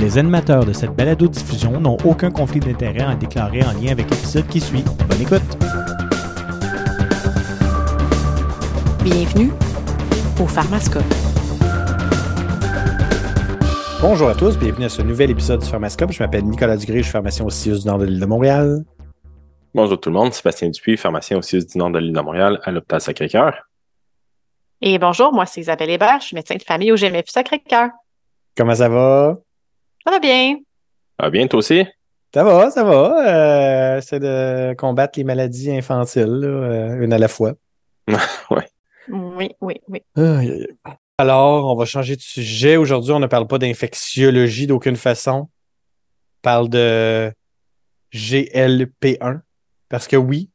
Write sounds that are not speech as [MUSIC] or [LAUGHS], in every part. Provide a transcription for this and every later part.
Les animateurs de cette balado-diffusion n'ont aucun conflit d'intérêt à déclarer en lien avec l'épisode qui suit. Bonne écoute! Bienvenue au Pharmascope. Bonjour à tous, bienvenue à ce nouvel épisode du Pharmascope. Je m'appelle Nicolas Dugré, je suis pharmacien au CIUS du Nord de l'île de Montréal. Bonjour tout le monde, Sébastien Dupuis, pharmacien au CIUS du Nord de l'île de Montréal à l'hôpital Sacré-Cœur. Et bonjour, moi c'est Isabelle Hébert, je suis médecin de famille au GMF Sacré-Cœur. Comment ça va? Ça va bien. Ça va bien, toi aussi? Ça va, ça va. Euh, c'est de combattre les maladies infantiles, là, euh, une à la fois. [LAUGHS] ouais. Oui, oui, oui. Aïe, aïe, aïe. Alors, on va changer de sujet. Aujourd'hui, on ne parle pas d'infectiologie d'aucune façon. On parle de GLP1. Parce que oui,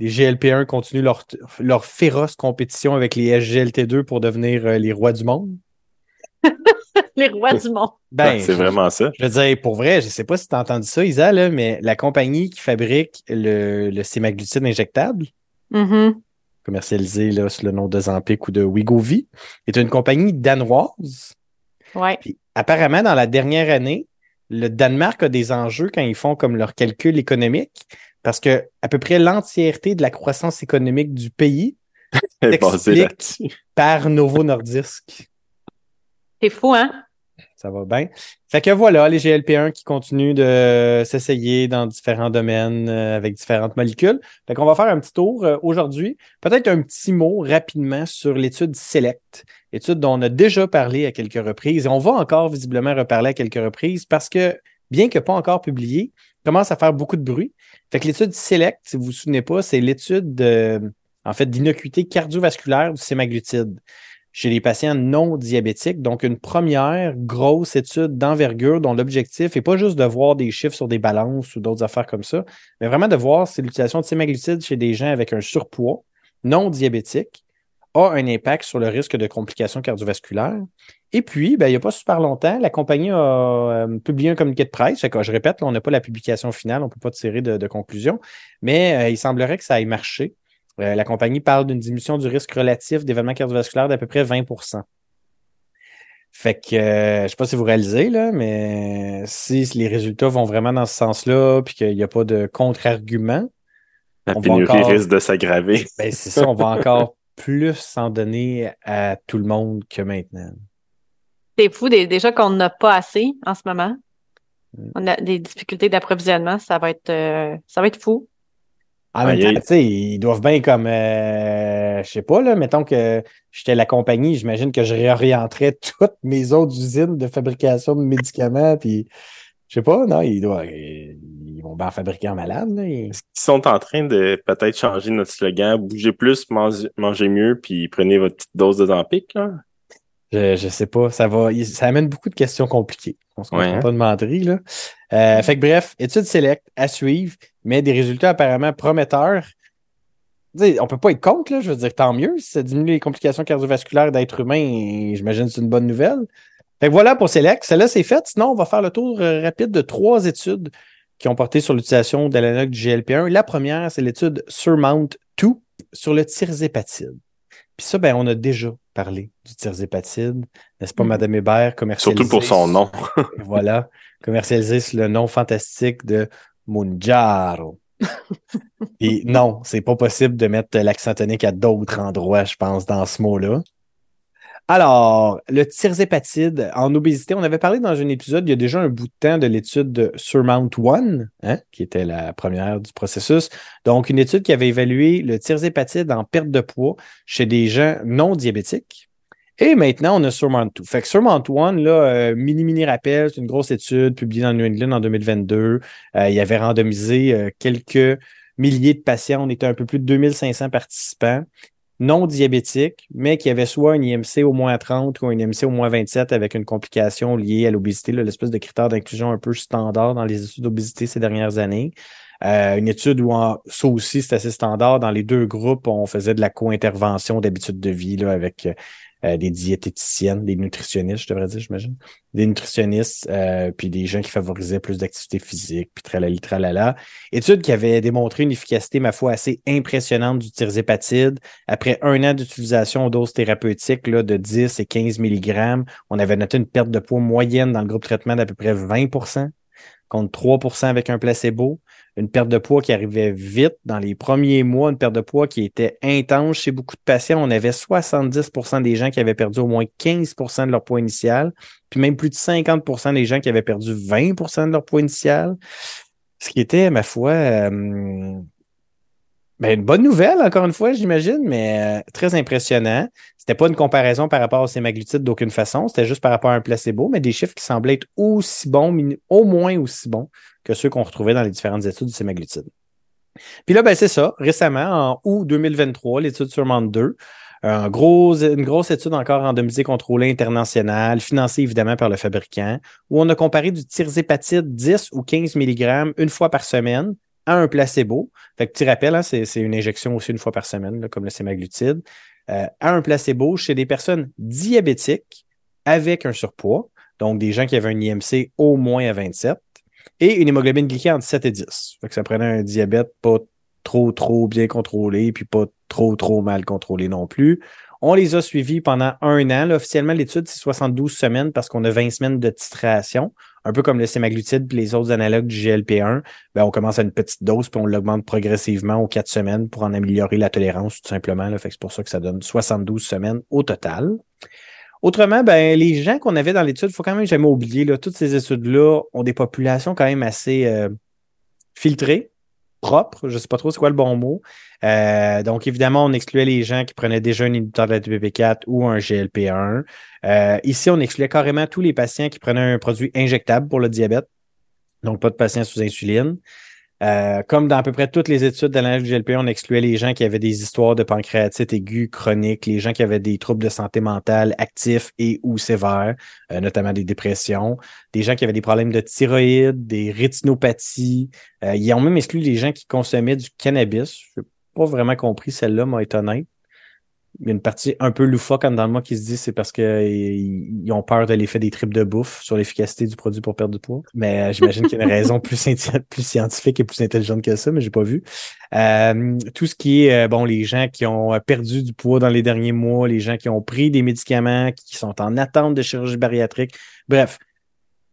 les GLP1 continuent leur, leur féroce compétition avec les SGLT2 pour devenir euh, les rois du monde. [LAUGHS] Les rois du monde. [LAUGHS] Ben, c'est vraiment ça. Je veux dire, pour vrai, je sais pas si tu as entendu ça, Isa, là, mais la compagnie qui fabrique le, le sémaglutide injectable, Mhm. commercialisé là, sous le nom de Zampic ou de Wegovy, est une compagnie danoise. Ouais. Puis, apparemment, dans la dernière année, le Danemark a des enjeux quand ils font comme leur calcul économique, parce que à peu près l'entièreté de la croissance économique du pays Elle [LAUGHS] est basée Explique. là-dessus. par Novo Nordisk. C'est fou, hein? Ça va bien. Fait que voilà, les GLP1 qui continuent de s'essayer dans différents domaines euh, avec différentes molécules. Fait qu'on va faire un petit tour euh, aujourd'hui. Peut-être un petit mot rapidement sur l'étude SELECT, étude dont on a déjà parlé à quelques reprises et on va encore visiblement reparler à quelques reprises parce que, bien que pas encore publié, commence à faire beaucoup de bruit. Fait que l'étude SELECT, si vous vous souvenez pas, c'est l'étude de, en fait, d'innocuité cardiovasculaire du sémaglutide chez les patients non diabétiques. Donc, une première grosse étude d'envergure dont l'objectif n'est pas juste de voir des chiffres sur des balances ou d'autres affaires comme ça, mais vraiment de voir si l'utilisation de sémaglutide chez des gens avec un surpoids non diabétique a un impact sur le risque de complications cardiovasculaires. Et puis, ben, il n'y a pas super longtemps, la compagnie a euh, publié un communiqué de presse. Je répète, on n'a pas la publication finale, on ne peut pas tirer de, de conclusion, mais euh, il semblerait que ça ait marché. Euh, la compagnie parle d'une diminution du risque relatif d'événements cardiovasculaires d'à peu près 20% Fait que euh, je ne sais pas si vous réalisez, là, mais si les résultats vont vraiment dans ce sens-là, puis qu'il n'y a pas de contre-argument, La On va pénurie encore- risque de s'aggraver. [LAUGHS] ben c'est ça, on va encore plus s'en donner à tout le monde que maintenant. C'est fou dé- déjà qu'on n'a pas assez en ce moment. Mm. On a des difficultés d'approvisionnement, ça va être euh, ça va être fou. En même temps, tu sais, ils doivent bien comme, euh, je sais pas, là, mettons que j'étais la compagnie, j'imagine que je réorienterais [LAUGHS] toutes mes autres usines de fabrication de médicaments, puis je sais pas, non, ils doivent, ils vont bien fabriquer en malade, là. Ils- sont en train de peut-être changer notre slogan, bougez plus, mangez, mangez mieux, puis prenez votre petite dose de Zampic, là? Je, je sais pas, ça va, ça amène beaucoup de questions compliquées. On se Ouais, comprend hein? pas de menterie, là. Euh, fait que bref, étude select à suivre, mais des résultats apparemment prometteurs. Tu sais, on peut pas être contre, là. Je veux dire, tant mieux. Si ça diminue les complications cardiovasculaires d'êtres humains, j'imagine que c'est une bonne nouvelle. Fait que voilà pour Select. Celle-là, c'est fait. Sinon, on va faire le tour euh, rapide de trois études qui ont porté sur l'utilisation de l'analogue du GLP1. La première, c'est l'étude Surmount 2 sur le tirzépatide. Puis ça, ben, on a déjà parlé du tirzépatide, n'est-ce pas, Mhm. Madame Hébert, commercialisé. Surtout pour son nom. [LAUGHS] Voilà, commercialisé sous le nom fantastique de Munjaro. [LAUGHS] Et non, c'est pas possible de mettre l'accent tonique à d'autres endroits, je pense, dans ce mot-là. Alors, le tirzépatide en obésité, on avait parlé dans un épisode il y a déjà un bout de temps de l'étude de Surmount 1, hein, qui était la première du processus. Donc, une étude qui avait évalué le tirzépatide en perte de poids chez des gens non diabétiques. Et maintenant, on a Surmount 2. Fait que Surmount 1, là, euh, mini mini rappel, c'est une grosse étude publiée dans New England en 2022. Euh, il avait randomisé euh, quelques milliers de patients. On était un peu plus de 2500 participants non diabétiques, mais qui avaient soit une IMC au moins 30 ou une IMC au moins 27 avec une complication liée à l'obésité, l'espèce de critère d'inclusion un peu standard dans les études d'obésité ces dernières années. Une étude où ça aussi, c'est assez standard. Dans les deux groupes, on faisait de la co-intervention d'habitude de vie avec euh, des diététiciennes, des nutritionnistes, je devrais dire, j'imagine, des nutritionnistes, euh, puis des gens qui favorisaient plus d'activité physique, puis tralali, tralala. Étude qui avait démontré une efficacité, ma foi, assez impressionnante du tirzépatide. Après un an d'utilisation aux doses thérapeutiques là, de 10 et 15 mg, on avait noté une perte de poids moyenne dans le groupe traitement d'à peu près 20 contre 3% avec un placebo. Une perte de poids qui arrivait vite dans les premiers mois, une perte de poids qui était intense chez beaucoup de patients. On avait 70% des gens qui avaient perdu au moins 15% de leur poids initial, puis même plus de 50% des gens qui avaient perdu 20% de leur poids initial. Ce qui était, ma foi, euh, ben, une bonne nouvelle, encore une fois, j'imagine, mais euh, très impressionnant. C'était pas une comparaison par rapport au sémaglutide d'aucune façon, c'était juste par rapport à un placebo, mais des chiffres qui semblaient être aussi bons, au moins aussi bons que ceux qu'on retrouvait dans les différentes études du sémaglutide. Puis là, ben, c'est ça. Récemment, en août 2023, l'étude sur 2, un gros, une grosse étude encore randomisée contrôlée internationale, financée évidemment par le fabricant, où on a comparé du tirzépatide 10 ou 15 mg une fois par semaine à un placebo. Fait petit rappel, hein, c'est, une injection aussi une fois par semaine, comme le sémaglutide, euh, à un placebo chez des personnes diabétiques avec un surpoids, donc des gens qui avaient un IMC au moins à 27, et une hémoglobine glycée entre 7 et 10. Fait que ça prenait un diabète pas trop, trop bien contrôlé, puis pas trop, trop mal contrôlé non plus. On les a suivis pendant un an. officiellement, l'étude, c'est 72 semaines parce qu'on a 20 semaines de titration. Un peu comme le sémaglutide et les autres analogues du GLP-1. Ben, on commence à une petite dose puis on l'augmente progressivement aux 4 semaines pour en améliorer la tolérance, tout simplement. Fait que c'est pour ça que ça donne 72 semaines au total. Autrement, ben, les gens qu'on avait dans l'étude, il faut quand même jamais oublier, là, toutes ces études-là ont des populations quand même assez euh, filtrées propre, je ne sais pas trop c'est quoi le bon mot. Euh, donc, évidemment, on excluait les gens qui prenaient déjà un inhibiteur de la DPP4 ou un GLP1. Euh, ici, on excluait carrément tous les patients qui prenaient un produit injectable pour le diabète. Donc, pas de patients sous insuline. Euh, comme dans à peu près toutes les études d'analyse du GLP, on excluait les gens qui avaient des histoires de pancréatite aiguë chronique, les gens qui avaient des troubles de santé mentale actifs et ou sévères, euh, notamment des dépressions, des gens qui avaient des problèmes de thyroïde, des rétinopathies. Euh, ils ont même exclu les gens qui consommaient du cannabis. Je n'ai pas vraiment compris celle-là, être honnête il y a une partie un peu loufoque dans le moi qui se dit c'est parce qu'ils ont peur de l'effet des tripes de bouffe sur l'efficacité du produit pour perdre du poids. Mais euh, j'imagine qu'il y a une raison plus, plus scientifique et plus intelligente que ça, mais j'ai pas vu. Euh, tout ce qui est, euh, bon, les gens qui ont perdu du poids dans les derniers mois, les gens qui ont pris des médicaments, qui sont en attente de chirurgie bariatrique. Bref,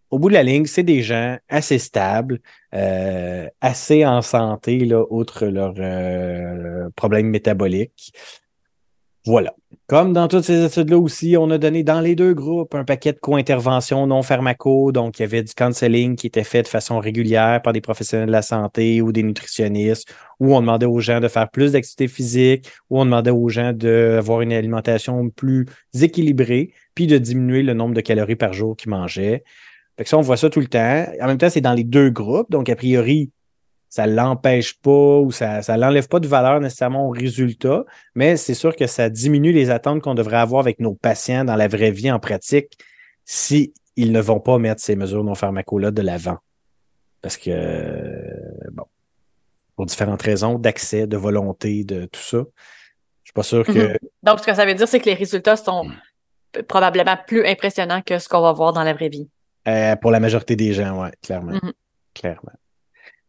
au bout de la ligne, c'est des gens assez stables, assez en santé, là, outre leurs problèmes métaboliques. Voilà. Comme dans toutes ces études-là aussi, on a donné dans les deux groupes un paquet de co-interventions non pharmaco. Donc, il y avait du counseling qui était fait de façon régulière par des professionnels de la santé ou des nutritionnistes, où on demandait aux gens de faire plus d'activité physique, où on demandait aux gens d'avoir une alimentation plus équilibrée, puis de diminuer le nombre de calories par jour qu'ils mangeaient. Fait ça, on voit ça tout le temps. En même temps, c'est dans les deux groupes. Donc, a priori, ça l'empêche pas ou ça ça l'enlève pas de valeur nécessairement au résultat, mais c'est sûr que ça diminue les attentes qu'on devrait avoir avec nos patients dans la vraie vie en pratique si ils ne vont pas mettre ces mesures non pharmaco-là de l'avant. Parce que, bon, pour différentes raisons d'accès, de volonté, de tout ça. Je suis pas sûr que. Mm-hmm. Donc, ce que ça veut dire, c'est que les résultats sont probablement plus impressionnants que ce qu'on va voir dans la vraie vie. Euh, pour la majorité des gens, oui, clairement. Mm-hmm. Clairement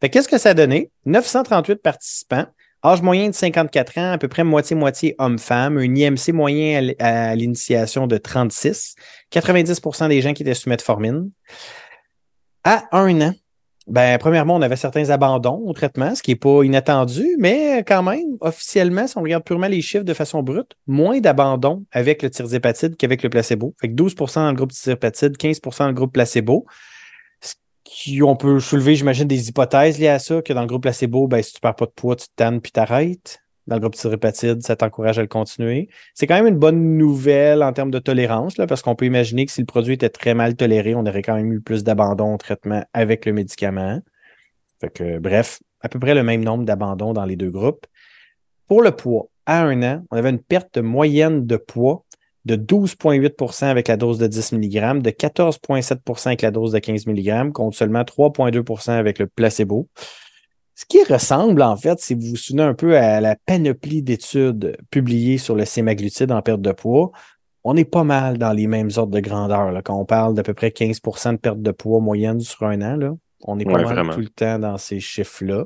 qu'est-ce que ça a donné? 938 participants, âge moyen de 54 ans, à peu près moitié-moitié homme-femme, un IMC moyen à l'initiation de 36, 90% des gens qui étaient sous metformine. À un an, ben, premièrement, on avait certains abandons au traitement, ce qui n'est pas inattendu, mais quand même, officiellement, si on regarde purement les chiffres de façon brute, moins d'abandons avec le tirzépatide qu'avec le placebo. Fait que 12% dans le groupe tirzépatide, 15% dans le groupe placebo on peut soulever, j'imagine, des hypothèses liées à ça, que dans le groupe placebo, ben, si tu perds pas de poids, tu te tannes puis t'arrêtes. Dans le groupe thyropathide, ça t'encourage à le continuer. C'est quand même une bonne nouvelle en termes de tolérance, là, parce qu'on peut imaginer que si le produit était très mal toléré, on aurait quand même eu plus d'abandon au traitement avec le médicament. Fait que, bref, à peu près le même nombre d'abandons dans les deux groupes. Pour le poids, à un an, on avait une perte moyenne de poids de 12,8% avec la dose de 10 mg, de 14,7% avec la dose de 15 mg, contre seulement 3,2% avec le placebo. Ce qui ressemble, en fait, si vous vous souvenez un peu à la panoplie d'études publiées sur le sémaglutide en perte de poids, on est pas mal dans les mêmes ordres de grandeur. Là. Quand on parle d'à peu près 15% de perte de poids moyenne sur un an, là, on est pas Ouais, mal vraiment. tout le temps dans ces chiffres-là.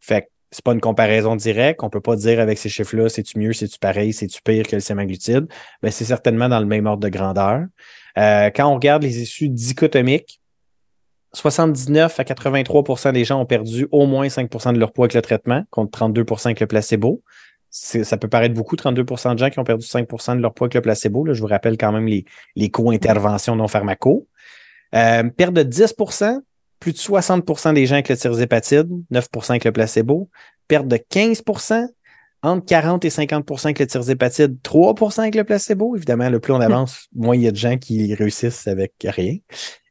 Fait que c'est pas une comparaison directe. On peut pas dire avec ces chiffres-là, c'est-tu mieux, c'est-tu pareil, c'est-tu pire que le sémaglutide? Mais c'est certainement dans le même ordre de grandeur. Euh, quand on regarde les issues dichotomiques, 79 à 83% des gens ont perdu au moins 5% de leur poids avec le traitement, contre 32% avec le placebo. Ça peut paraître beaucoup, 32% de gens qui ont perdu 5% de leur poids avec le placebo. Là, je vous rappelle quand même les, les co-interventions non pharmaco. Euh, perte de 10 plus de 60% des gens avec le tirzépatide, 9% avec le placebo. Perte de 15% entre 40 et 50% avec le tirzépatide, 3% avec le placebo. Évidemment, le plus on avance, moins il y a de gens qui réussissent avec rien.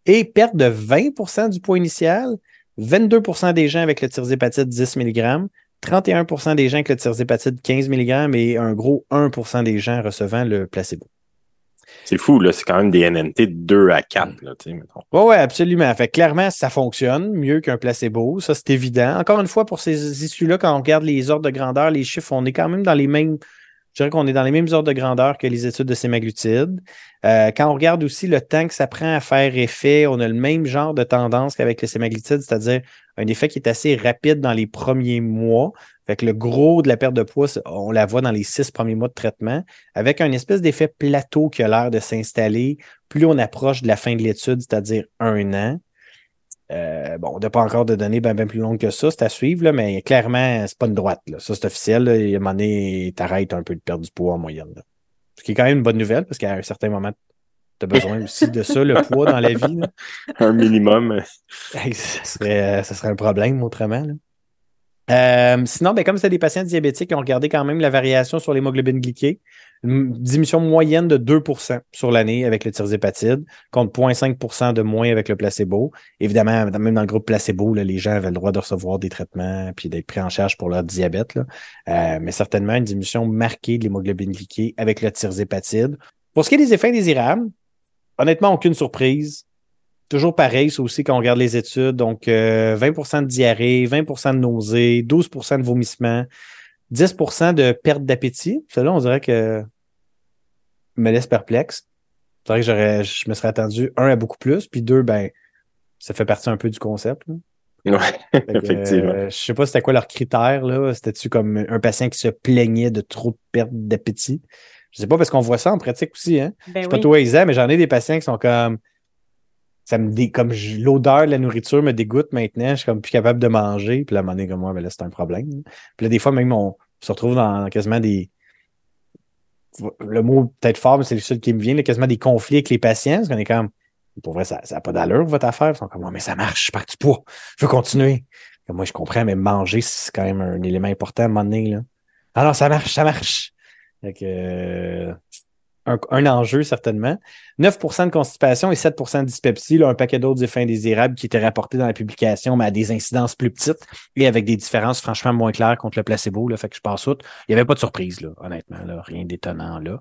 Et perte de 20% du poids initial, 22% des gens avec le tirzépatide 10 mg, 31% des gens avec le tirzépatide 15 mg et un gros 1% des gens recevant le placebo. C'est fou, là. C'est quand même des NNT de 2 à 4, là, tu sais, mettons. Oui, ouais, absolument. Fait clairement, ça fonctionne mieux qu'un placebo. Ça, c'est évident. Encore une fois, pour ces issues-là, quand on regarde les ordres de grandeur, les chiffres, on est quand même dans les mêmes. Je dirais qu'on est dans les mêmes ordres de grandeur que les études de sémaglutide. Euh, quand on regarde aussi le temps que ça prend à faire effet, on a le même genre de tendance qu'avec le sémaglutide, c'est-à-dire un effet qui est assez rapide dans les premiers mois. Fait que le gros de la perte de poids, on la voit dans les six premiers mois de traitement, avec un espèce d'effet plateau qui a l'air de s'installer plus on approche de la fin de l'étude, c'est-à-dire un an. Euh, bon, on n'a pas encore de données bien plus longues que ça, c'est à suivre, là, mais clairement, c'est pas une droite. Là. Ça, c'est officiel. Là, et à un moment donné, t'arrêtes un peu de perdre du poids en moyenne. là. Ce qui est quand même une bonne nouvelle, parce qu'à un certain moment, tu as besoin aussi de ça, le poids dans la vie. là. [LAUGHS] Un minimum. Hey, Ça serait, ça serait un problème autrement. Euh, sinon, ben, comme c'était des patients diabétiques, ils ont regardé quand même la variation sur l'hémoglobine glyquée. Une diminution moyenne de 2% sur l'année avec le tirzépatide, contre 0,5% de moins avec le placebo. Évidemment, même dans le groupe placebo, là, les gens avaient le droit de recevoir des traitements puis d'être pris en charge pour leur diabète. Euh, mais certainement une diminution marquée de l'hémoglobine glyquée avec le tirzépatide. Pour ce qui est des effets indésirables, honnêtement, aucune surprise. Toujours pareil, ça aussi, quand on regarde les études. Donc, euh, 20% de diarrhée, 20% de nausée, 12% de vomissement, 10% de perte d'appétit. Cela, on dirait que me laisse perplexe. C'est vrai que j'aurais, je me serais attendu, un, à beaucoup plus, puis deux, ben, ça fait partie un peu du concept. là. Ouais, que, effectivement. euh, je sais pas c'était quoi leur critère, là. C'était-tu comme un patient qui se plaignait de trop de perte d'appétit? Je sais pas parce qu'on voit ça en pratique aussi, hein. Ben Je sais pas oui. toi, Isa, mais j'en ai des patients qui sont comme. Comme l'odeur de la nourriture me dégoûte maintenant, je suis comme plus capable de manger. Puis là, à un moment donné, comme moi, ben là, c'est un problème. Puis là, des fois, même, on se retrouve dans quasiment des. Le mot peut-être fort, mais c'est le seul qui me vient, là, quasiment des conflits avec les patients. Parce qu'on est comme. Pour vrai, ça n'a pas d'allure, votre affaire. Ils sont comme, Ouais, mais ça marche, je perds du poids. Je veux continuer. Moi, je comprends, mais manger, c'est quand même un élément important à un moment donné. Là. Ah non, ça marche, ça marche. Fait que, euh, un, enjeu, certainement. 9% de constipation et 7 de dyspepsie, un paquet d'autres effets indésirables qui étaient rapportés dans la publication, mais à des incidences plus petites et avec des différences franchement moins claires contre le placebo. Fait que je passe outre. Il n'y avait pas de surprise, là, honnêtement. Rien d'étonnant là.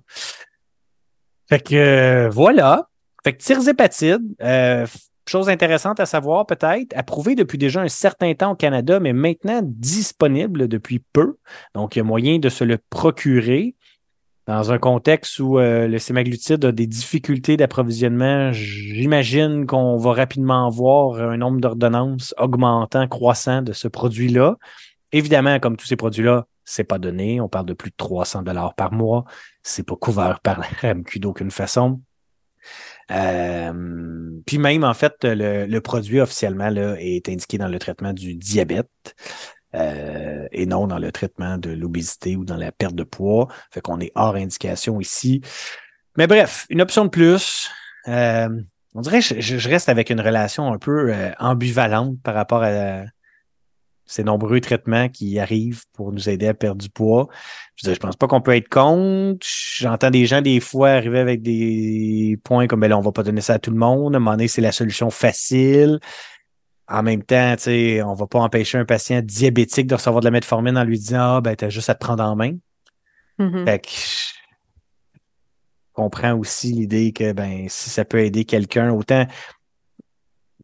Fait que euh, voilà. Fait que tirzépatide, euh, chose intéressante à savoir peut-être, approuvé depuis déjà un certain temps au Canada, mais maintenant disponible depuis peu. Donc, il y a moyen de se le procurer. Dans un contexte où euh, le sémaglutide a des difficultés d'approvisionnement, j'imagine qu'on va rapidement voir un nombre d'ordonnances augmentant, croissant de ce produit-là. Évidemment, comme tous ces produits-là, c'est pas donné. On parle de plus de 300 dollars par mois. C'est pas couvert par la RAMQ d'aucune façon. Euh, puis même, en fait, le, produit officiellement est indiqué dans le traitement du diabète euh, et non dans le traitement de l'obésité ou dans la perte de poids. Fait qu'on est hors indication ici. Mais bref, une option de plus. Euh, on dirait que je, je reste avec une relation un peu euh, ambivalente par rapport à ces nombreux traitements qui arrivent pour nous aider à perdre du poids. Je, je pense pas qu'on peut être contre. J'entends des gens des fois arriver avec des points comme ben là, on va pas donner ça à tout le monde. À un moment donné, c'est la solution facile. En même temps, tu sais, on va pas empêcher un patient diabétique de recevoir de la metformine en lui disant Ah ben t'as juste à te prendre en main. Mhm. Fait que je comprends aussi l'idée que ben si ça peut aider quelqu'un, autant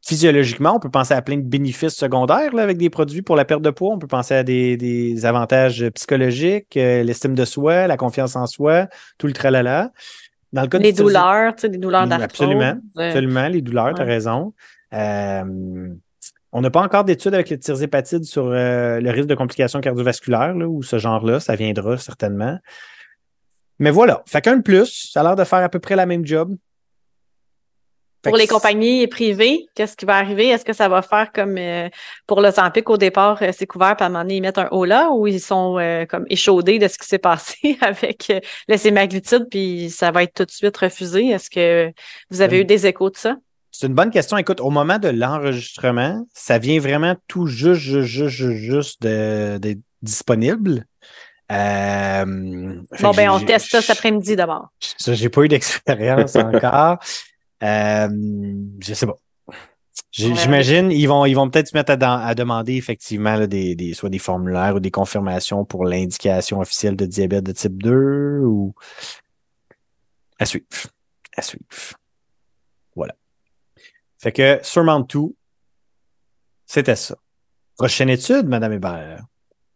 physiologiquement, on peut penser à plein de bénéfices secondaires là, avec des produits pour la perte de poids. On peut penser à des, des avantages psychologiques, euh, l'estime de soi, la confiance en soi, tout le tralala. Dans le cas Les douleurs, tu sais, des douleurs d'arthrose. absolument. euh, Absolument, les douleurs, tu as ouais. raison. Euh, on n'a pas encore d'études avec le tirzépatide sur euh, le risque de complications cardiovasculaires là, ou ce genre-là. Ça viendra certainement. Mais voilà. Fait qu'un de plus, ça a l'air de faire à peu près la même job. Fait Pour les compagnies privées, qu'est-ce qui va arriver? Est-ce que ça va faire comme euh, pour le Zampic au départ, euh, c'est couvert, puis à un moment donné, ils mettent un haut là, ou ils sont euh, comme échaudés de ce qui s'est passé [LAUGHS] avec le sémaglutide, puis ça va être tout de suite refusé? Est-ce que vous avez eu des échos de ça? C'est une bonne question. Écoute, au moment de l'enregistrement, ça vient vraiment tout juste, juste, juste, juste, de- d'être disponible. Euh, Bon, ben, on teste ça cet après-midi d'abord. Ça, j'ai pas eu d'expérience [LAUGHS] encore. Euh, je sais pas. J'imagine ils vont ils vont peut-être se mettre à, demander effectivement là, des, des soit des formulaires ou des confirmations pour l'indication officielle de diabète de type 2 ou à suivre. À suivre. Voilà. Fait que sûrement tout, c'était ça. Prochaine étude, Madame Hébert.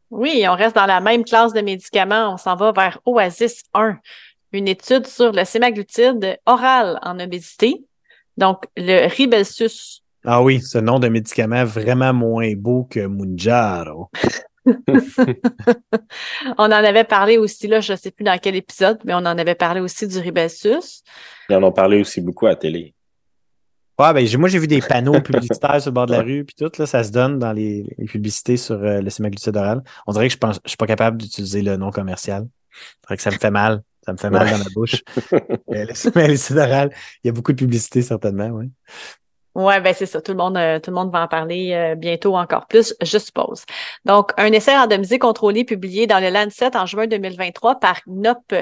Oui, on reste dans la même classe de médicaments. On s'en va vers Oasis 1, une étude sur le sémaglutide oral en obésité. Donc, le Ribelsus. Ah oui, ce nom de médicament vraiment moins beau que Munjaro. [LAUGHS] On en avait parlé aussi, là, je ne sais plus dans quel épisode, mais on en avait parlé aussi du Ribelsus. Ils en ont parlé aussi beaucoup à la télé. Ouais, ben, j'ai- moi, j'ai vu des [LAUGHS] panneaux publicitaires sur le bord de la rue, puis tout, là, ça se donne dans les, les publicités sur euh, le sémaglutide oral. On dirait que je pense, je suis pas capable d'utiliser le nom commercial. Que ça me fait mal. Ça me fait mal Ouais. dans ma bouche. [LAUGHS] Euh, le sémaglutide oral, il y a beaucoup de publicité, certainement, oui. Ouais, ben c'est ça. Tout le monde, euh, tout le monde va en parler euh, bientôt encore plus, je suppose. Donc, un essai randomisé contrôlé publié dans le Lancet en juin 2023 par GNOP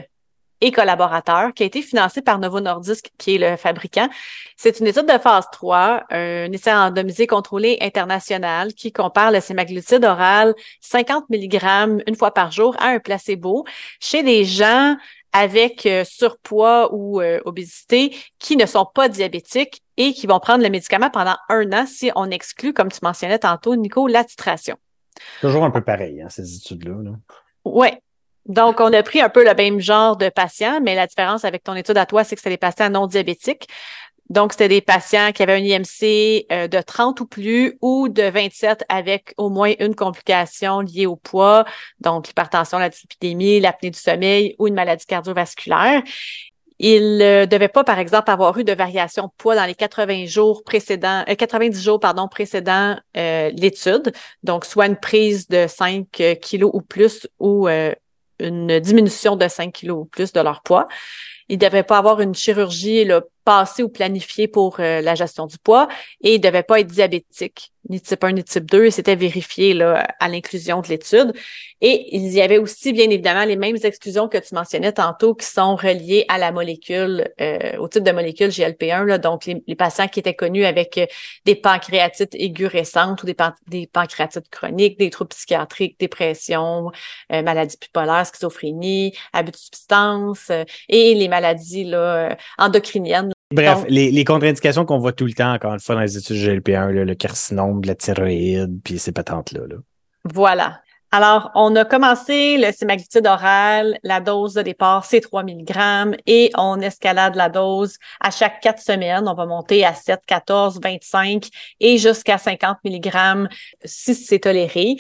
et collaborateurs, qui a été financé par Novo Nordisk, qui est le fabricant. C'est une étude de phase 3, un essai randomisé contrôlé international qui compare le sémaglutide oral 50 mg une fois par jour à un placebo chez des gens avec euh, surpoids ou euh, obésité qui ne sont pas diabétiques et qui vont prendre le médicament pendant un an si on exclut, comme tu mentionnais tantôt, Nico, la titration. Toujours un peu pareil, hein, ces études-là. là. Ouais. Donc, on a pris un peu le même genre de patients, mais la différence avec ton étude à toi, c'est que c'est des patients non diabétiques. Donc, c'était des patients qui avaient un IMC euh, de 30 ou plus ou de 27 avec au moins une complication liée au poids, donc l'hypertension, la dyslipidémie, l'apnée du sommeil ou une maladie cardiovasculaire. Il ne devait pas, par exemple, avoir eu de variation de poids dans les 80 jours précédents, euh, 90 jours, pardon, précédant euh, l'étude. Donc, soit une prise de 5 kilos ou plus ou euh, une diminution de 5 kilos ou plus de leur poids. Il ne devait pas avoir une chirurgie là, passée ou planifiée pour euh, la gestion du poids et il ne devait pas être diabétique, ni type 1 ni type 2. Et c'était vérifié là, à l'inclusion de l'étude. Et il y avait aussi, bien évidemment, les mêmes exclusions que tu mentionnais tantôt qui sont reliées à la molécule, euh, au type de molécule GLP-1. Là, donc, les, les patients qui étaient connus avec euh, des pancréatites aiguës ou des pancréatites chroniques, des troubles psychiatriques, dépression, euh, maladie bipolaire, schizophrénie, abus de substances euh, et les maladies là, euh, endocriniennes. Bref, Donc- les, les contre-indications qu'on voit tout le temps, encore une fois, dans les études GLP1, là, le carcinome de la thyroïde, puis ces patentes-là. là. Voilà. Alors, on a commencé le sémaglutide oral, la dose de départ, c'est 3 mg et on escalade la dose à chaque quatre semaines. On va monter à 7, 14, 25 et jusqu'à 50 mg si c'est toléré.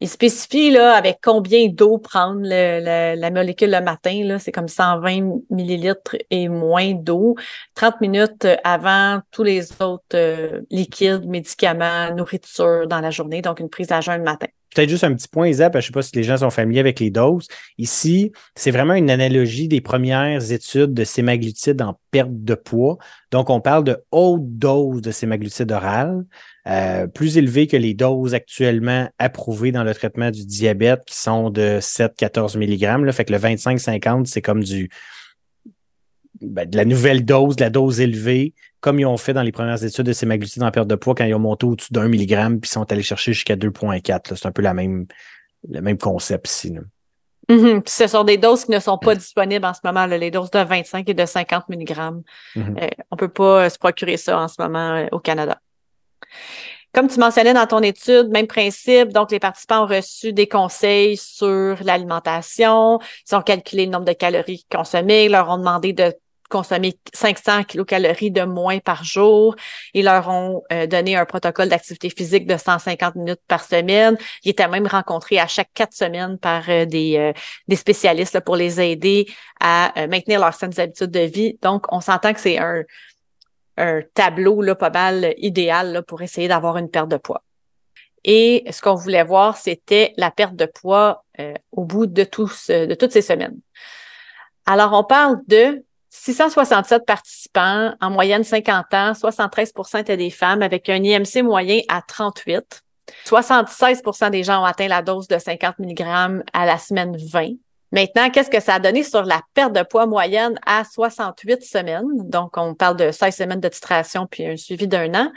Il spécifie là avec combien d'eau prendre la molécule le matin. Là, c'est comme 120 millilitres et moins d'eau. 30 minutes avant tous les autres euh, liquides, médicaments, nourriture dans la journée. Donc, une prise à jeun le matin. Peut-être juste un petit point, Isa, parce que je sais pas si les gens sont familiers avec les doses. Ici, c'est vraiment une analogie des premières études de sémaglutide en perte de poids. Donc, on parle de haute dose de sémaglutide oral, euh, plus élevée que les doses actuellement approuvées dans le traitement du diabète, qui sont de 7-14 mg. Là. Fait que le 25-50, c'est comme du ben, de la nouvelle dose, de la dose élevée, comme ils ont fait dans les premières études de sémaglutide en perte de poids quand ils ont monté au-dessus d'un milligramme, puis ils sont allés chercher jusqu'à 2,4. là. C'est un peu la même, le même concept ici. là. Mhm. Puis ce sont des doses qui ne sont pas disponibles en ce moment, là, les doses de 25 et de 50 mg. Mhm. Euh, on peut pas euh, se procurer ça en ce moment euh, au Canada. Comme tu mentionnais dans ton étude, même principe, donc les participants ont reçu des conseils sur l'alimentation, ils ont calculé le nombre de calories consommées, ils leur ont demandé de consommer 500 kilocalories de moins par jour. Ils leur ont euh, donné un protocole d'activité physique de 150 minutes par semaine. Ils étaient même rencontrés à chaque quatre semaines par euh, des, euh, des spécialistes pour les aider à maintenir leurs saines habitudes de vie. Donc, on s'entend que c'est un, un tableau là, pas mal idéal là, pour essayer d'avoir une perte de poids. Et ce qu'on voulait voir, c'était la perte de poids au bout de, de toutes ces semaines. Alors, on parle de 667 participants, en moyenne 50 ans, 73% étaient des femmes avec un IMC moyen à 38. 76% des gens ont atteint la dose de 50 mg à la semaine 20. Maintenant, qu'est-ce que ça a donné sur la perte de poids moyenne à 68 semaines? Donc, on parle de 16 semaines de titration puis un suivi d'un an.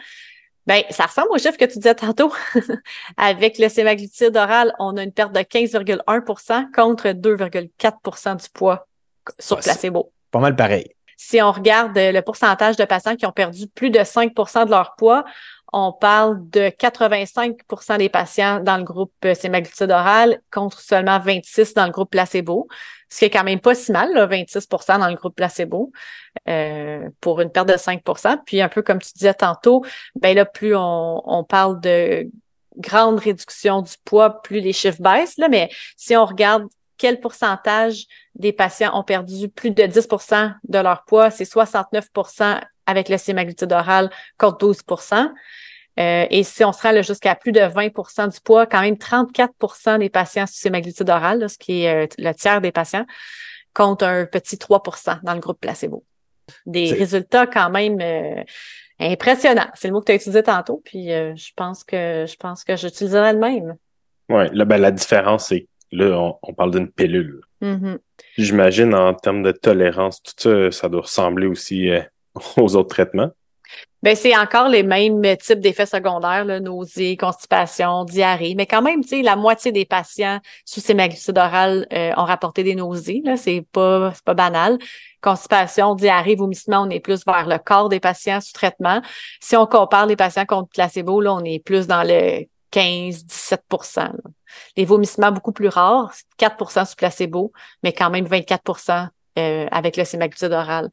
Ben, ça ressemble au chiffre que tu disais tantôt. [LAUGHS] Avec le sémaglutide oral, on a une perte de 15,1% contre 2,4% du poids sur placebo. Pas mal pareil. Si on regarde le pourcentage de patients qui ont perdu plus de 5% de leur poids, on parle de 85% des patients dans le groupe sémaglutide oral contre seulement 26 dans le groupe placebo, ce qui est quand même pas si mal, là, 26% dans le groupe placebo euh, pour une perte de 5% Puis un peu comme tu disais tantôt, ben là, plus on, on parle de grande réduction du poids, plus les chiffres baissent. Là, mais si on regarde quel pourcentage des patients ont perdu plus de 10 de leur poids? C'est 69 avec le sémaglutide oral contre 12 euh, et si on se rend jusqu'à plus de 20 du poids, quand même 34 des patients sous sémaglutide oral, ce qui est euh, le tiers des patients, contre un petit 3 dans le groupe placebo. Des résultats quand même euh, impressionnants. C'est le mot que tu as utilisé tantôt, puis je pense que je pense que j'utiliserai le même. Oui, ben, la différence, c'est Là, on, parle d'une pilule. Mm-hmm. J'imagine en termes de tolérance, tout ça, ça doit ressembler aussi euh, [LAUGHS] aux autres traitements. Ben, c'est encore les mêmes types d'effets secondaires, là, nausées, constipation, diarrhée. Mais quand même, tu sais, la moitié des patients sous ces oral euh, ont rapporté des nausées. Là, c'est pas, c'est pas banal. Constipation, diarrhée, vomissement, on est plus vers le corps des patients sous traitement. Si on compare les patients contre placebo, là, on est plus dans le 15-17 Les vomissements beaucoup plus rares, 4% sous placebo, mais quand même 24% euh, avec le sémaglutide oral.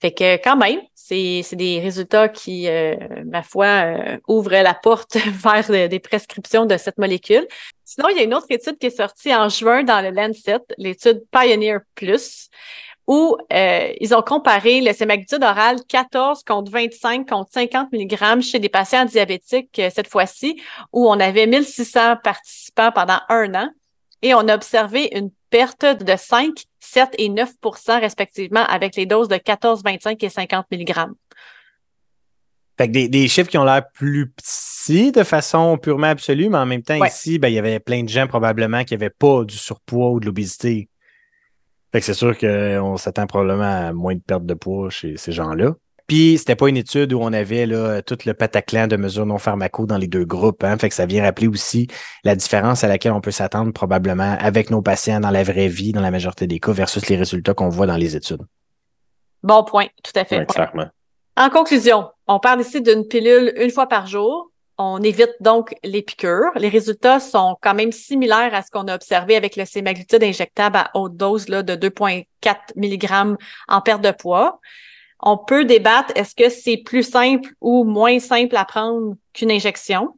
Fait que quand même, c'est des résultats qui, euh, ma foi, euh, ouvrent la porte [LAUGHS] vers des prescriptions de cette molécule. Sinon, il y a une autre étude qui est sortie en juin dans le Lancet, l'étude Pioneer Plus, où euh, ils ont comparé le sémaglutide oral 14 contre 25 contre 50 mg chez des patients diabétiques euh, cette fois-ci, où on avait 1600 participants pendant un an et on a observé une perte de 5, 7 et 9% respectivement avec les doses de 14, 25 et 50 mg. Fait que des, des, chiffres qui ont l'air plus petits de façon purement absolue, mais en même temps, ici, ben, il y avait plein de gens probablement qui n'avaient pas du surpoids ou de l'obésité. Fait que c'est sûr qu'on s'attend probablement à moins de perte de poids chez ces gens-là. Puis c'était pas une étude où on avait là, tout le pataclan de mesures non pharmaco dans les deux groupes. Hein. Fait que ça vient rappeler aussi la différence à laquelle on peut s'attendre probablement avec nos patients dans la vraie vie, dans la majorité des cas, versus les résultats qu'on voit dans les études. Bon point, tout à fait. clairement. En conclusion, on parle ici d'une pilule une fois par jour on évite donc les piqûres. Les résultats sont quand même similaires à ce qu'on a observé avec le sémaglutide injectable à haute dose là, de 2,4 mg en perte de poids. On peut débattre est-ce que c'est plus simple ou moins simple à prendre qu'une injection?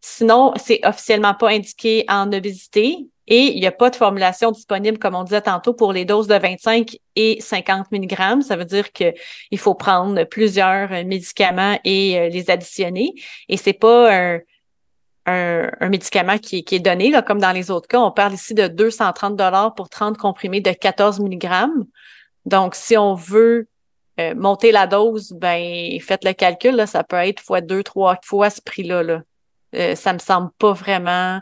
Sinon, c'est officiellement pas indiqué en obésité. Et il n'y a pas de formulation disponible, comme on disait tantôt, pour les doses de 25 et 50 mg. Ça veut dire qu'il faut prendre plusieurs médicaments et euh, les additionner. Et c'est pas un, un, médicament qui, est donné, là, comme dans les autres cas. On parle ici de 230 dollars pour 30 comprimés de 14 mg. Donc, si on veut euh, monter la dose, ben faites le calcul, là, ça peut être fois deux, trois fois ce prix-là. Là. Euh, ça me semble pas vraiment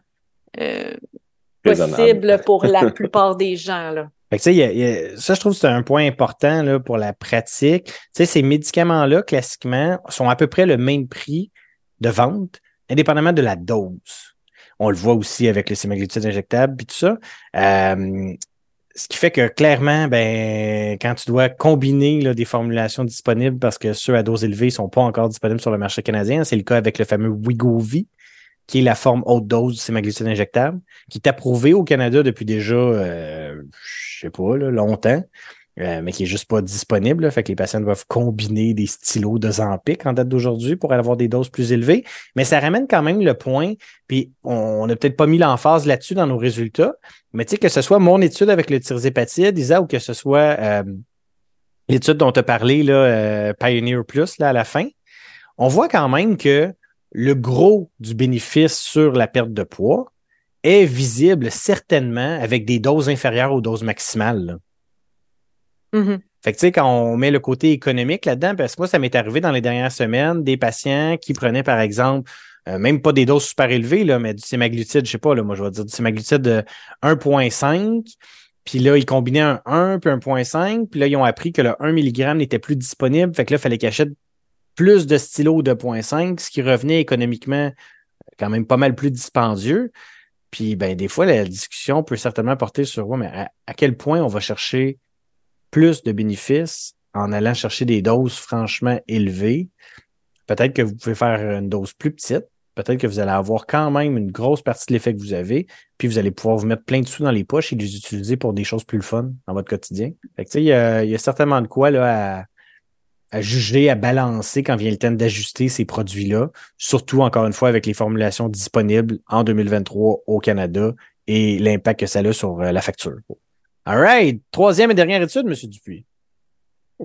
euh, possible pour la plupart des gens. Là. Fait que, y a, y a, ça, je trouve que c'est un point important là, pour la pratique. Tu sais, ces médicaments-là, classiquement, sont à peu près le même prix de vente, indépendamment de la dose. On le voit aussi avec le sémaglutide injectable et tout ça. Euh, ce qui fait que clairement, ben, quand tu dois combiner là, des formulations disponibles parce que ceux à dose élevée ne sont pas encore disponibles sur le marché canadien, c'est le cas avec le fameux Wigovi, qui est la forme haute dose du sémaglutide injectable, qui est approuvé au Canada depuis déjà, euh, je sais pas, longtemps. euh, mais qui est juste pas disponible. Fait que les patients doivent combiner des stylos de Zampic en date d'aujourd'hui pour avoir des doses plus élevées. Mais ça ramène quand même le point, puis on n'a peut-être pas mis l'emphase là-dessus dans nos résultats, mais tu sais, que ce soit mon étude avec le tirzépatide, Isa, ou que ce soit euh, l'étude dont tu as parlé, là, euh, Pioneer Plus, là, à la fin, on voit quand même que le gros du bénéfice sur la perte de poids est visible certainement avec des doses inférieures aux doses maximales. Mm-hmm. Fait que tu sais, quand on met le côté économique là-dedans, parce que moi, ça m'est arrivé dans les dernières semaines, des patients qui prenaient, par exemple, euh, même pas des doses super élevées, là, mais du sémaglutide, je sais pas, là, moi, je vais dire du sémaglutide de 1.5. Puis là, ils combinaient un 1 puis 1.5. Puis là, ils ont appris que le 1 mg n'était plus disponible. Fait que là, il fallait qu'ils achètent plus de stylos de 2.5, ce qui revenait économiquement quand même pas mal plus dispendieux. Puis, ben, des fois, la discussion peut certainement porter sur ouais, mais à, quel point on va chercher plus de bénéfices en allant chercher des doses franchement élevées? Peut-être que vous pouvez faire une dose plus petite. Peut-être que vous allez avoir quand même une grosse partie de l'effet que vous avez, puis vous allez pouvoir vous mettre plein de sous dans les poches et les utiliser pour des choses plus fun dans votre quotidien. Fait que, il, y y a certainement de quoi là, à, à juger, à balancer quand vient le temps d'ajuster ces produits-là, surtout encore une fois avec les formulations disponibles en 2023 au Canada et l'impact que ça a sur euh, la facture. All right. Troisième et dernière étude, M. Dupuis.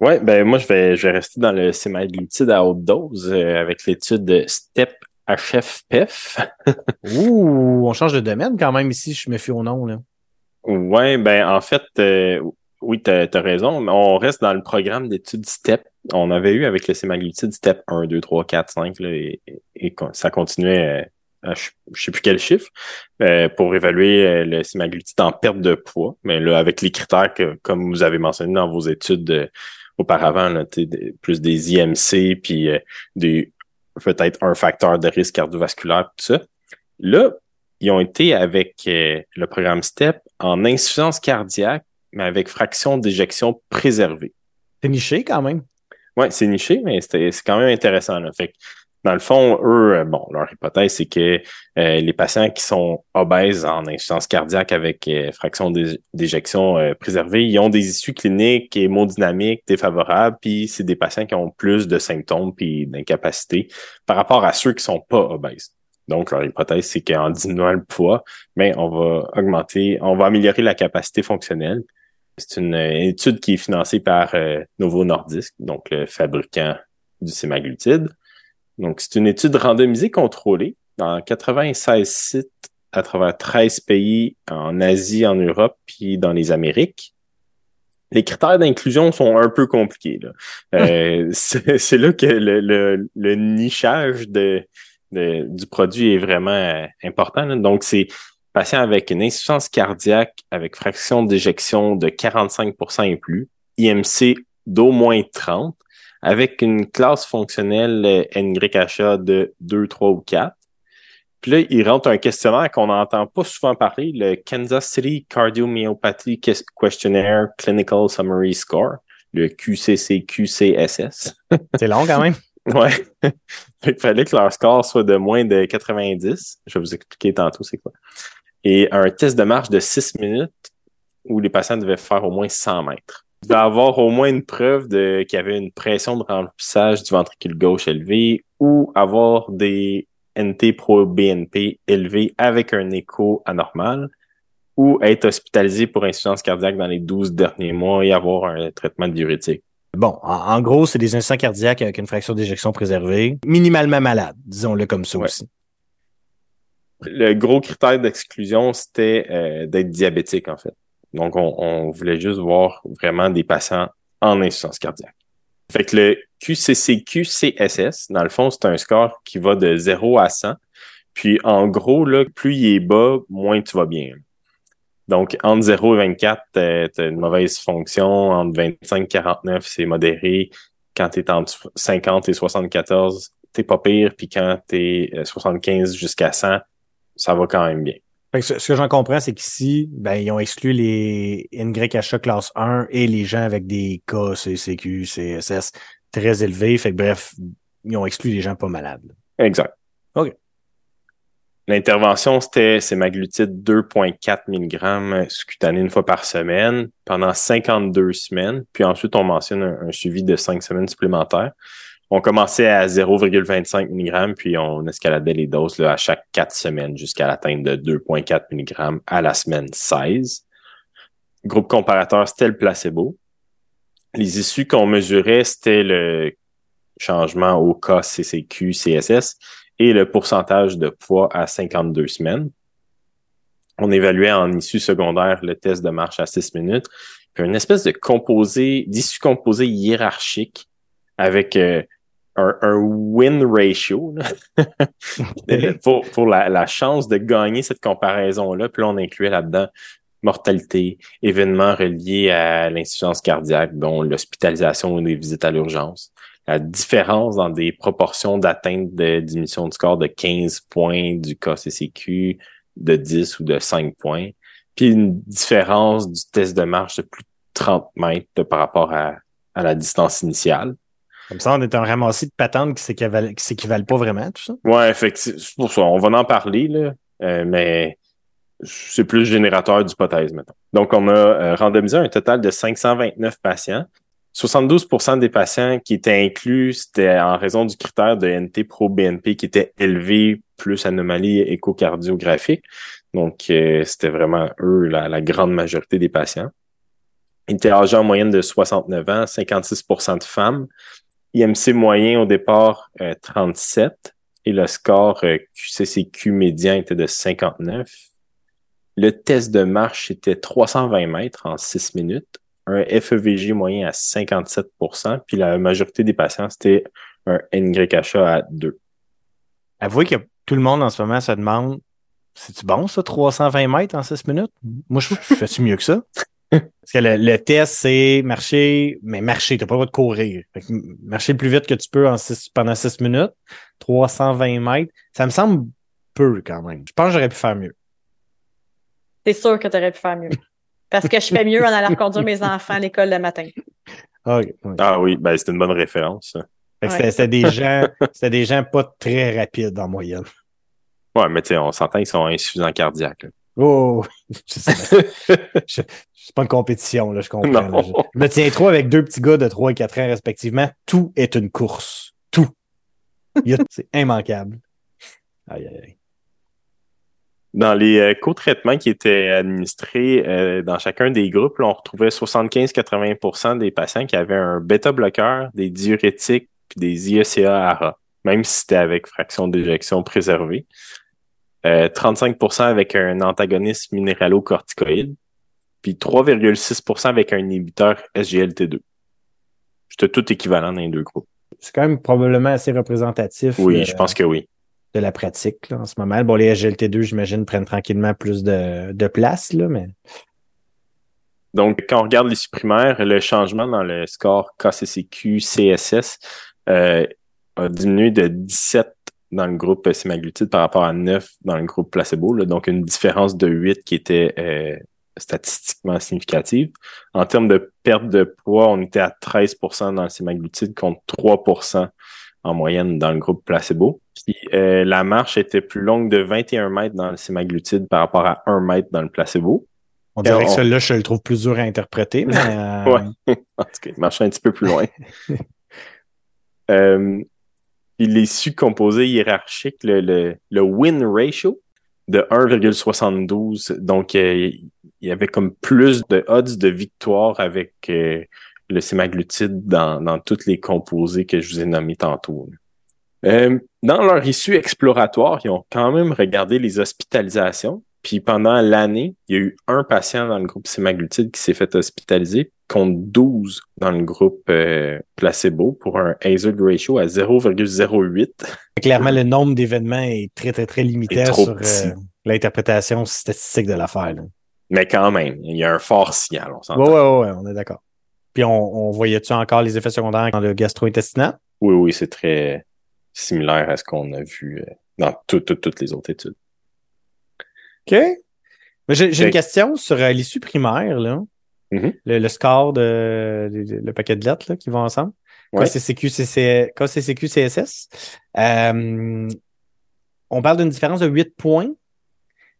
Oui, ben moi, je vais, je vais rester dans le sémaglutide à haute dose euh, avec l'étude de STEP HFPEF. [LAUGHS] Ouh, on change de domaine quand même ici, je me fie au nom. Là. Ouais, ben en fait, euh, oui, tu as, raison. On reste dans le programme d'études STEP. On avait eu avec le sémaglutide STEP 1, 2, 3, 4, 5, là, et, ça continuait à, je, ne sais plus quel chiffre, euh, pour évaluer euh, le sémaglutide en perte de poids. Mais là, avec les critères que, comme vous avez mentionné dans vos études euh, auparavant, là, plus des IMC, puis des peut-être un facteur de risque cardiovasculaire, tout ça. Là, ils ont été avec le programme STEP en insuffisance cardiaque mais avec fraction d'éjection préservée. C'est niché quand même. Oui, c'est niché, mais c'est quand même intéressant. Là. Fait dans le fond, eux, euh, bon, leur hypothèse, c'est que euh, les patients qui sont obèses en insuffisance cardiaque avec euh, fraction d'éjection préservée, ils ont des issues cliniques hémodynamiques défavorables, puis c'est des patients qui ont plus de symptômes puis d'incapacité par rapport à ceux qui sont pas obèses. Donc, leur hypothèse, c'est qu'en diminuant le poids, mais ben, on va augmenter, on va améliorer la capacité fonctionnelle. C'est une étude qui est financée par euh, Novo Nordisk, donc le fabricant du sémaglutide. Donc, c'est une étude randomisée contrôlée dans 96 sites à travers 13 pays en Asie, en Europe, puis dans les Amériques. Les critères d'inclusion sont un peu compliqués. Là. Euh, [LAUGHS] c'est là que le, le, nichage de, du produit est vraiment euh, important. Donc, c'est patient avec une insuffisance cardiaque avec fraction d'éjection de 45% et plus, IMC d'au moins 30, avec une classe fonctionnelle NYHA de 2, 3 ou 4. Puis là, il rentre un questionnaire qu'on n'entend pas souvent parler, le Kansas City Cardiomyopathy Questionnaire Clinical Summary Score, le QCC-QCSS. [LAUGHS] C'est long quand même. Ouais. [LAUGHS] il fallait que leur score soit de moins de 90. Je vais vous expliquer tantôt c'est quoi et un test de marche de 6 minutes où les patients devaient faire au moins 100 mètres. Il devait avoir au moins une preuve de qu'il y avait une pression de remplissage du ventricule gauche élevé ou avoir des NT pro BNP élevés avec un écho anormal ou être hospitalisé pour insuffisance cardiaque dans les 12 derniers mois et avoir un traitement diurétique. Bon, en, gros, c'est des insuffisants cardiaques avec une fraction d'éjection préservée, minimalement malade, disons-le comme ça aussi le gros critère d'exclusion, c'était euh, d'être diabétique, en fait. Donc, on, voulait juste voir vraiment des patients en insuffisance cardiaque. Fait que le QCC-QCSS, dans le fond, c'est un score qui va de 0 à 100. Puis, en gros, là, plus il est bas, moins tu vas bien. Donc, entre 0 et 24, tu as une mauvaise fonction. Entre 25 et 49, c'est modéré. Quand tu es entre 50 et 74, t'es pas pire. Puis quand tu es 75 jusqu'à 100, ça va quand même bien. ce, que j'en comprends, c'est qu'ici, ben, ils ont exclu les NYHA classe 1 et les gens avec des K, CQ, CSS très élevés. Fait que bref, ils ont exclu les gens pas malades. Exact. OK. L'intervention, c'était semaglutide 2,4 mg cutané une fois par semaine pendant 52 semaines. Puis ensuite, on mentionne un, suivi de 5 semaines supplémentaires. On commençait à 0,25 mg, puis on escaladait les doses à chaque 4 semaines jusqu'à l'atteinte de 2,4 mg à la semaine 16. Groupe comparateur, c'était le placebo. Les issues qu'on mesurait, c'était le changement au cas CCQ, CSS et le pourcentage de poids à 52 semaines. On évaluait en issue secondaire le test de marche à 6 minutes, puis une espèce de composé, d'issue composé hiérarchique avec euh, un, win ratio [LAUGHS] pour, pour la, la, chance de gagner cette comparaison-là. Puis là, on incluait là-dedans mortalité, événements reliés à l'insuffisance cardiaque, dont l'hospitalisation ou des visites à l'urgence, la différence dans des proportions d'atteinte de diminution du score de 15 points du KCCQ, de 10 ou de 5 points, puis une différence du test de marche de plus de 30 mètres par rapport à, à la distance initiale. Comme ça, on est un ramassis de patentes qui s'équivalent pas vraiment, tout ça? Ouais, effectivement. C'est pour ça. On va en parler, là. Euh, mais c'est plus générateur d'hypothèses, maintenant. Donc, on a euh, randomisé un total de 529 patients 72% des patients qui étaient inclus, c'était en raison du critère de NT-pro-BNP qui était élevé plus anomalie échocardiographique. Donc, euh, c'était vraiment eux, la, grande majorité des patients. Ils étaient âgés en moyenne de 69 ans, 56% de femmes. IMC moyen au départ, 37. Euh, et le score euh, QCCQ médian était de 59. Le test de marche était 320 mètres en 6 minutes un FEVG moyen à 57% puis la majorité des patients, c'était un NYHA à 2. Avouez que tout le monde en ce moment se demande c'est-tu bon ça, 320 mètres en 6 minutes? Moi, je fais-tu mieux que ça? [LAUGHS] Parce que le, test, c'est marcher, mais marcher, t'as pas le droit de courir. marcher le plus vite que tu peux en pendant 6 minutes, 320 mètres, ça me semble peu quand même. Je pense que j'aurais pu faire mieux. C'est sûr que tu aurais pu faire mieux. Parce que je fais mieux en allant conduire mes enfants à l'école le matin. Ah oui, ben, c'est une bonne référence. C'était des gens, c'était des gens pas très rapides en moyenne. Ouais, mais tu sais, on s'entend qu'ils sont insuffisants cardiaques. Oh, [LAUGHS] c'est [LAUGHS] pas une compétition, là, je comprends. je, me tiens trop avec deux petits gars de 3 et 4 ans respectivement. Tout est une course. Tout. C'est immanquable. Aïe, aïe, aïe. Dans les euh, co-traitements qui étaient administrés euh, dans chacun des groupes, on retrouvait 75-80% des patients qui avaient un bêta-bloqueur, des diurétiques puis des IECA-ARA, même si c'était avec fraction d'éjection préservée. 35% euh, avec un antagoniste minéralo-corticoïde, puis 3,6% avec un inhibiteur SGLT2. C'était tout équivalent dans les deux groupes. C'est quand même probablement assez représentatif. Oui, je pense que oui de la pratique en ce moment. Bon, les SGLT2, j'imagine, prennent tranquillement plus de, place, là, mais. Donc, quand on regarde les supprimaires, le changement dans le score KCCQ, CSS euh, a diminué de 17 dans le groupe semaglutide par rapport à 9 dans le groupe placebo. donc, une différence de 8 qui était euh, statistiquement significative. En termes de perte de poids, on était à 13% dans le semaglutide contre 3% en moyenne dans le groupe placebo. Puis euh, la marche était plus longue de 21 mètres dans le semaglutide par rapport à 1 mètre dans le placebo. On dirait que celui-là, je le trouve plus dur à interpréter, mais... [LAUGHS] Euh... ouais, en tout cas, il marchait un petit peu plus loin. [LAUGHS] euh, il est su composé hiérarchique, le, win ratio de 1,72. Donc, euh, il y avait comme plus de odds de victoire avec euh, le sémaglutide dans, dans toutes les composés que je vous ai nommés tantôt. Euh, dans leur issue exploratoire, ils ont quand même regardé les hospitalisations. Puis pendant l'année, il y a eu un patient dans le groupe sémaglutide qui s'est fait hospitaliser contre 12 dans le groupe euh, placebo pour un hazard ratio à 0,08. Clairement, le nombre d'événements est très, très, très limité sur euh, l'interprétation statistique de l'affaire. Mais quand même, il y a un fort signal, on s'entend. Oui, oui, oui, on est d'accord. Puis on, voyait-tu encore les effets secondaires dans le gastro-intestinal? Oui, oui, c'est très similaire à ce qu'on a vu euh, dans toutes les autres études. OK. J'ai une question sur euh, l'issue primaire, là. Mm-hmm. le, score de, le paquet de lettres là, qui vont ensemble. Ouais. KCCQ, CSS. Euh, on parle d'une différence de 8 points.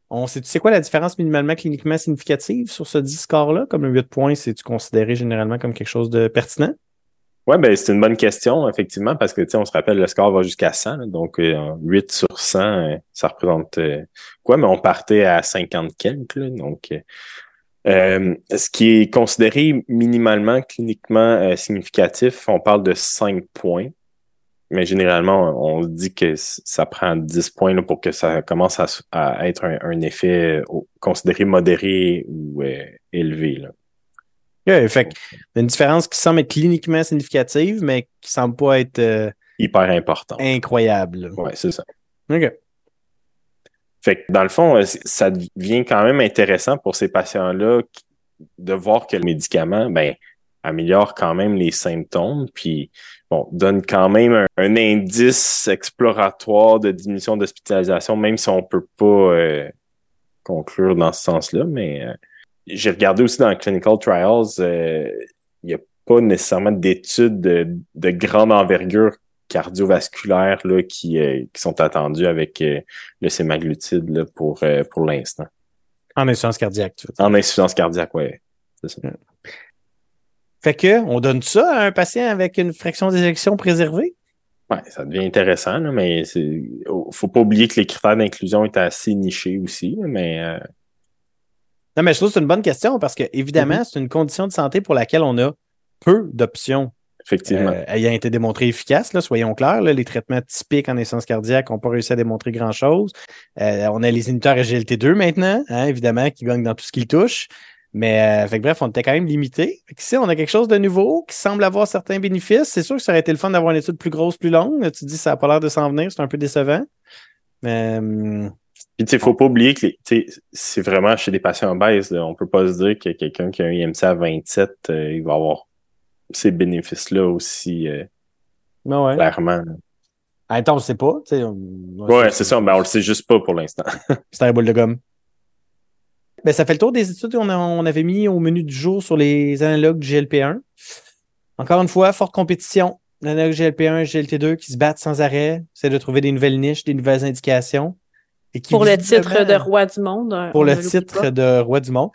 On sait, tu sais quoi la différence minimalement cliniquement significative sur ce 10 score-là? Comme le 8 points, c'est-tu considéré généralement comme quelque chose de pertinent? Oui, ben, c'est une bonne question, effectivement, parce que, on se rappelle, le score va jusqu'à 100, donc 8 euh, sur 100, euh, ça représente quoi? Mais on partait à 50 quelques, donc ce qui est considéré minimalement cliniquement significatif, on parle de 5 points. Mais généralement, on dit que ça prend 10 points pour que ça commence à, être un, effet euh, considéré modéré ou euh, élevé. Là. Fait une différence qui semble être cliniquement significative, mais qui semble pas être euh, hyper important. Incroyable. Oui, c'est ça. OK. Fait que dans le fond, ça devient quand même intéressant pour ces patients-là de voir que le médicament, ben, améliore quand même les symptômes, puis bon, donne quand même un, indice exploratoire de diminution d'hospitalisation, même si on peut pas euh, conclure dans ce sens-là. Mais euh, j'ai regardé aussi dans Clinical Trials, euh, il n'y a pas nécessairement d'études de, grande envergure cardiovasculaire là, qui, qui sont attendues avec le sémaglutide là, pour, pour l'instant. En insuffisance cardiaque, tu veux En insuffisance cardiaque, oui. C'est ça. Fait que on donne ça à un patient avec une fraction d'éjection préservée? Ouais, ça devient intéressant, là, mais il faut pas oublier que les critères d'inclusion étaient assez nichés aussi, mais euh, Non, mais je trouve que c'est une bonne question parce que évidemment, mm-hmm. c'est une condition de santé pour laquelle on a peu d'options. Effectivement. Euh, ayant été démontré efficace, là, soyons clairs, les traitements typiques en essence cardiaque n'ont pas réussi à démontrer grand-chose. Euh, on a les inhibiteurs SGLT2 maintenant, hein, évidemment, qui gagnent dans tout ce qu'ils touchent. Mais euh, fait bref, on était quand même limité. Ici, on a quelque chose de nouveau qui semble avoir certains bénéfices. C'est sûr que ça aurait été le fun d'avoir une étude plus grosse, plus longue. Tu dis ça n'a pas l'air de s'en venir, c'est un peu décevant. Mais euh, il ne faut pas oublier que c'est vraiment chez des patients obèses. On ne peut pas se dire que quelqu'un qui a un IMC à 27, euh, il va avoir ces bénéfices-là aussi ben ouais. clairement. Attends, on ne sait pas. Oui, c'est ça, mais on le sait juste pas pour l'instant. [LAUGHS] c'est un boule de gomme. Ben, ça fait le tour des études qu'on on avait mis au menu du jour sur les analogues GLP1. Encore une fois, forte compétition. L'analogue GLP1 et GLT2 qui se battent sans arrêt, c'est de trouver des nouvelles niches, des nouvelles indications. Et pour le titre de roi du monde. Pour le titre de roi du monde.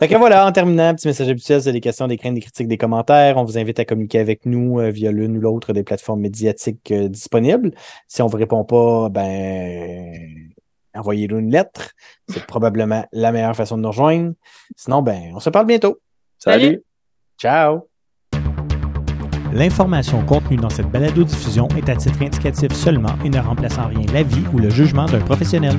Fait que voilà, en terminant, petit message habituel, c'est des questions, des craintes, des critiques, des commentaires. On vous invite à communiquer avec nous euh, via l'une ou l'autre des plateformes médiatiques euh, disponibles. Si on vous répond pas, ben envoyez-nous une lettre. C'est probablement la meilleure façon de nous rejoindre. Sinon, ben, on se parle bientôt. Salut. Ciao. L'information contenue dans cette balado-diffusion est à titre indicatif seulement et ne remplace en rien l'avis ou le jugement d'un professionnel.